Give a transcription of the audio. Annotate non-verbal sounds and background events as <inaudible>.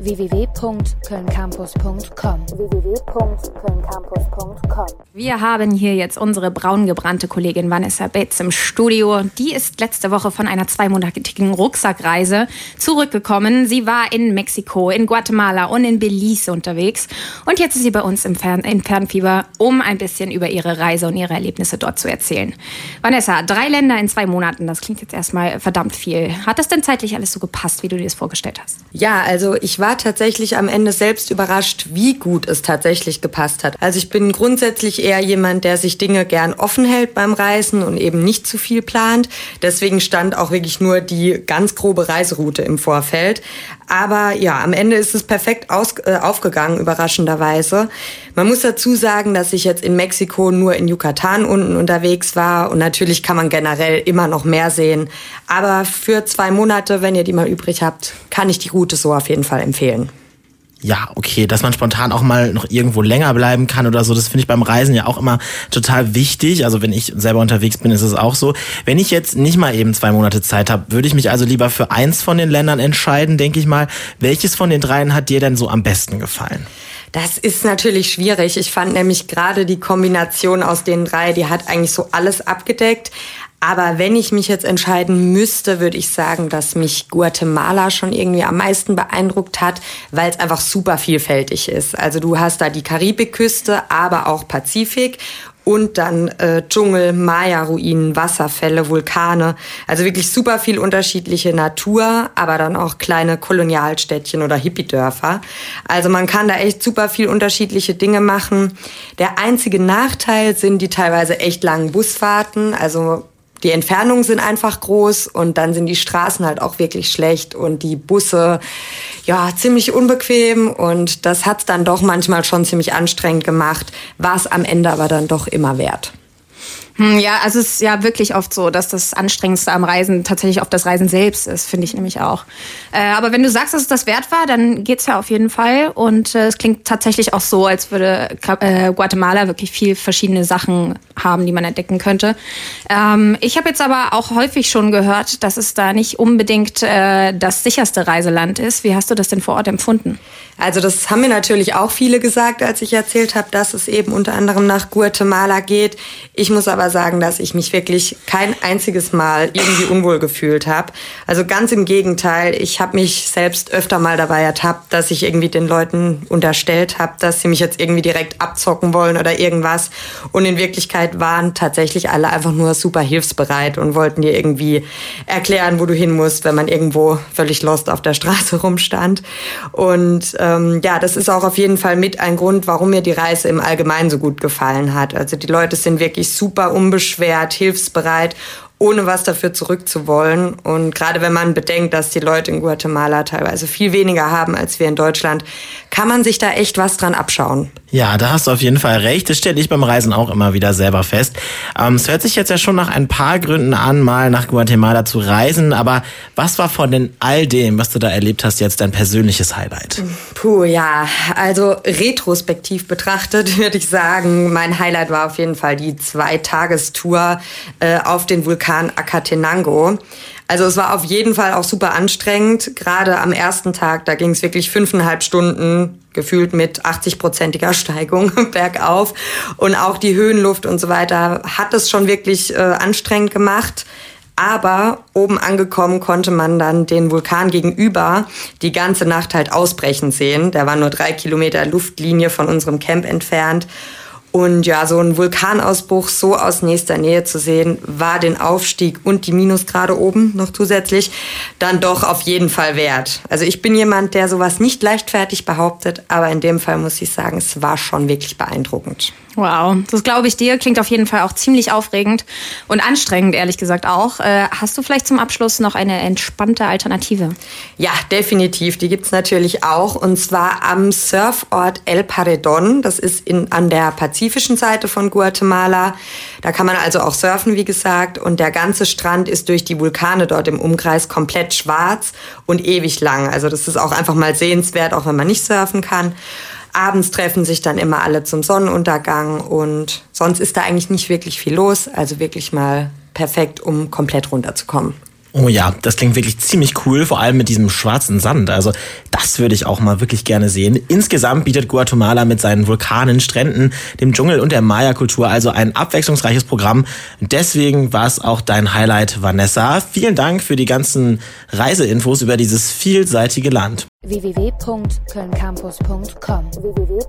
www.kölncampus.com www.kölncampus.com Wir haben hier jetzt unsere braungebrannte Kollegin Vanessa Bates im Studio. Die ist letzte Woche von einer zweimonatigen Rucksackreise zurückgekommen. Sie war in Mexiko, in Guatemala und in Belize unterwegs. Und jetzt ist sie bei uns im, Fern im Fernfieber, um ein bisschen über ihre Reise und ihre Erlebnisse dort zu erzählen. Vanessa, drei Länder in zwei Monaten, das klingt jetzt erstmal verdammt viel. Hat das denn zeitlich alles so gepasst, wie du dir das vorgestellt hast? Ja, also ich war tatsächlich am Ende selbst überrascht, wie gut es tatsächlich gepasst hat. Also ich bin grundsätzlich eher jemand, der sich Dinge gern offen hält beim Reisen und eben nicht zu viel plant. Deswegen stand auch wirklich nur die ganz grobe Reiseroute im Vorfeld. Aber ja, am Ende ist es perfekt aus, äh, aufgegangen, überraschenderweise. Man muss dazu sagen, dass ich jetzt in Mexiko nur in Yucatan unten unterwegs war und natürlich kann man generell immer noch mehr sehen. Aber für zwei Monate, wenn ihr die mal übrig habt, kann ich die Route so auf jeden Fall empfehlen ja, okay, dass man spontan auch mal noch irgendwo länger bleiben kann oder so, das finde ich beim Reisen ja auch immer total wichtig. Also wenn ich selber unterwegs bin, ist es auch so. Wenn ich jetzt nicht mal eben zwei Monate Zeit habe, würde ich mich also lieber für eins von den Ländern entscheiden, denke ich mal. Welches von den dreien hat dir denn so am besten gefallen? Das ist natürlich schwierig. Ich fand nämlich gerade die Kombination aus den drei, die hat eigentlich so alles abgedeckt. Aber wenn ich mich jetzt entscheiden müsste, würde ich sagen, dass mich Guatemala schon irgendwie am meisten beeindruckt hat, weil es einfach super vielfältig ist. Also du hast da die Karibikküste, aber auch Pazifik und dann äh, Dschungel, Maya-Ruinen, Wasserfälle, Vulkane. Also wirklich super viel unterschiedliche Natur, aber dann auch kleine Kolonialstädtchen oder Hippie-Dörfer. Also man kann da echt super viel unterschiedliche Dinge machen. Der einzige Nachteil sind die teilweise echt langen Busfahrten. Also die Entfernungen sind einfach groß und dann sind die Straßen halt auch wirklich schlecht und die Busse ja ziemlich unbequem und das hat's dann doch manchmal schon ziemlich anstrengend gemacht, war es am Ende aber dann doch immer wert. Hm, ja, also es ist ja wirklich oft so, dass das Anstrengendste am Reisen tatsächlich oft das Reisen selbst ist, finde ich nämlich auch. Äh, aber wenn du sagst, dass es das wert war, dann geht's ja auf jeden Fall. Und äh, es klingt tatsächlich auch so, als würde äh, Guatemala wirklich viel verschiedene Sachen haben, die man entdecken könnte. Ähm, ich habe jetzt aber auch häufig schon gehört, dass es da nicht unbedingt äh, das sicherste Reiseland ist. Wie hast du das denn vor Ort empfunden? Also das haben mir natürlich auch viele gesagt, als ich erzählt habe, dass es eben unter anderem nach Guatemala geht. Ich muss aber sagen, dass ich mich wirklich kein einziges Mal irgendwie unwohl gefühlt habe. Also ganz im Gegenteil, ich habe mich selbst öfter mal dabei ertappt, dass ich irgendwie den Leuten unterstellt habe, dass sie mich jetzt irgendwie direkt abzocken wollen oder irgendwas. Und in Wirklichkeit waren tatsächlich alle einfach nur super hilfsbereit und wollten dir irgendwie erklären, wo du hin musst, wenn man irgendwo völlig lost auf der Straße rumstand. Und äh, ähm, ja, das ist auch auf jeden Fall mit ein Grund, warum mir die Reise im Allgemeinen so gut gefallen hat. Also die Leute sind wirklich super unbeschwert, hilfsbereit ohne was dafür zurückzuwollen. Und gerade wenn man bedenkt, dass die Leute in Guatemala teilweise viel weniger haben als wir in Deutschland, kann man sich da echt was dran abschauen. Ja, da hast du auf jeden Fall recht. Das stelle ich beim Reisen auch immer wieder selber fest. Ähm, es hört sich jetzt ja schon nach ein paar Gründen an, mal nach Guatemala zu reisen. Aber was war von den all dem, was du da erlebt hast, jetzt dein persönliches Highlight? Puh, ja. Also retrospektiv betrachtet <laughs> würde ich sagen, mein Highlight war auf jeden Fall die Zweitagestour äh, auf den Vulkan Acatenango. Also es war auf jeden Fall auch super anstrengend. Gerade am ersten Tag, da ging es wirklich fünfeinhalb Stunden gefühlt mit 80-prozentiger Steigung <laughs> bergauf. Und auch die Höhenluft und so weiter hat es schon wirklich äh, anstrengend gemacht. Aber oben angekommen konnte man dann den Vulkan gegenüber die ganze Nacht halt ausbrechen sehen. Der war nur drei Kilometer Luftlinie von unserem Camp entfernt. Und ja, so ein Vulkanausbruch so aus nächster Nähe zu sehen, war den Aufstieg und die Minusgrade oben noch zusätzlich dann doch auf jeden Fall wert. Also ich bin jemand, der sowas nicht leichtfertig behauptet, aber in dem Fall muss ich sagen, es war schon wirklich beeindruckend. Wow, das glaube ich dir. Klingt auf jeden Fall auch ziemlich aufregend und anstrengend, ehrlich gesagt auch. Äh, hast du vielleicht zum Abschluss noch eine entspannte Alternative? Ja, definitiv. Die gibt's natürlich auch. Und zwar am Surfort El Paredon. Das ist in, an der pazifischen Seite von Guatemala. Da kann man also auch surfen, wie gesagt. Und der ganze Strand ist durch die Vulkane dort im Umkreis komplett schwarz und ewig lang. Also das ist auch einfach mal sehenswert, auch wenn man nicht surfen kann. Abends treffen sich dann immer alle zum Sonnenuntergang und sonst ist da eigentlich nicht wirklich viel los. Also wirklich mal perfekt, um komplett runterzukommen. Oh ja, das klingt wirklich ziemlich cool, vor allem mit diesem schwarzen Sand. Also das würde ich auch mal wirklich gerne sehen. Insgesamt bietet Guatemala mit seinen Vulkanen, Stränden, dem Dschungel und der Maya-Kultur also ein abwechslungsreiches Programm. Deswegen war es auch dein Highlight, Vanessa. Vielen Dank für die ganzen Reiseinfos über dieses vielseitige Land www.kölncampus.com www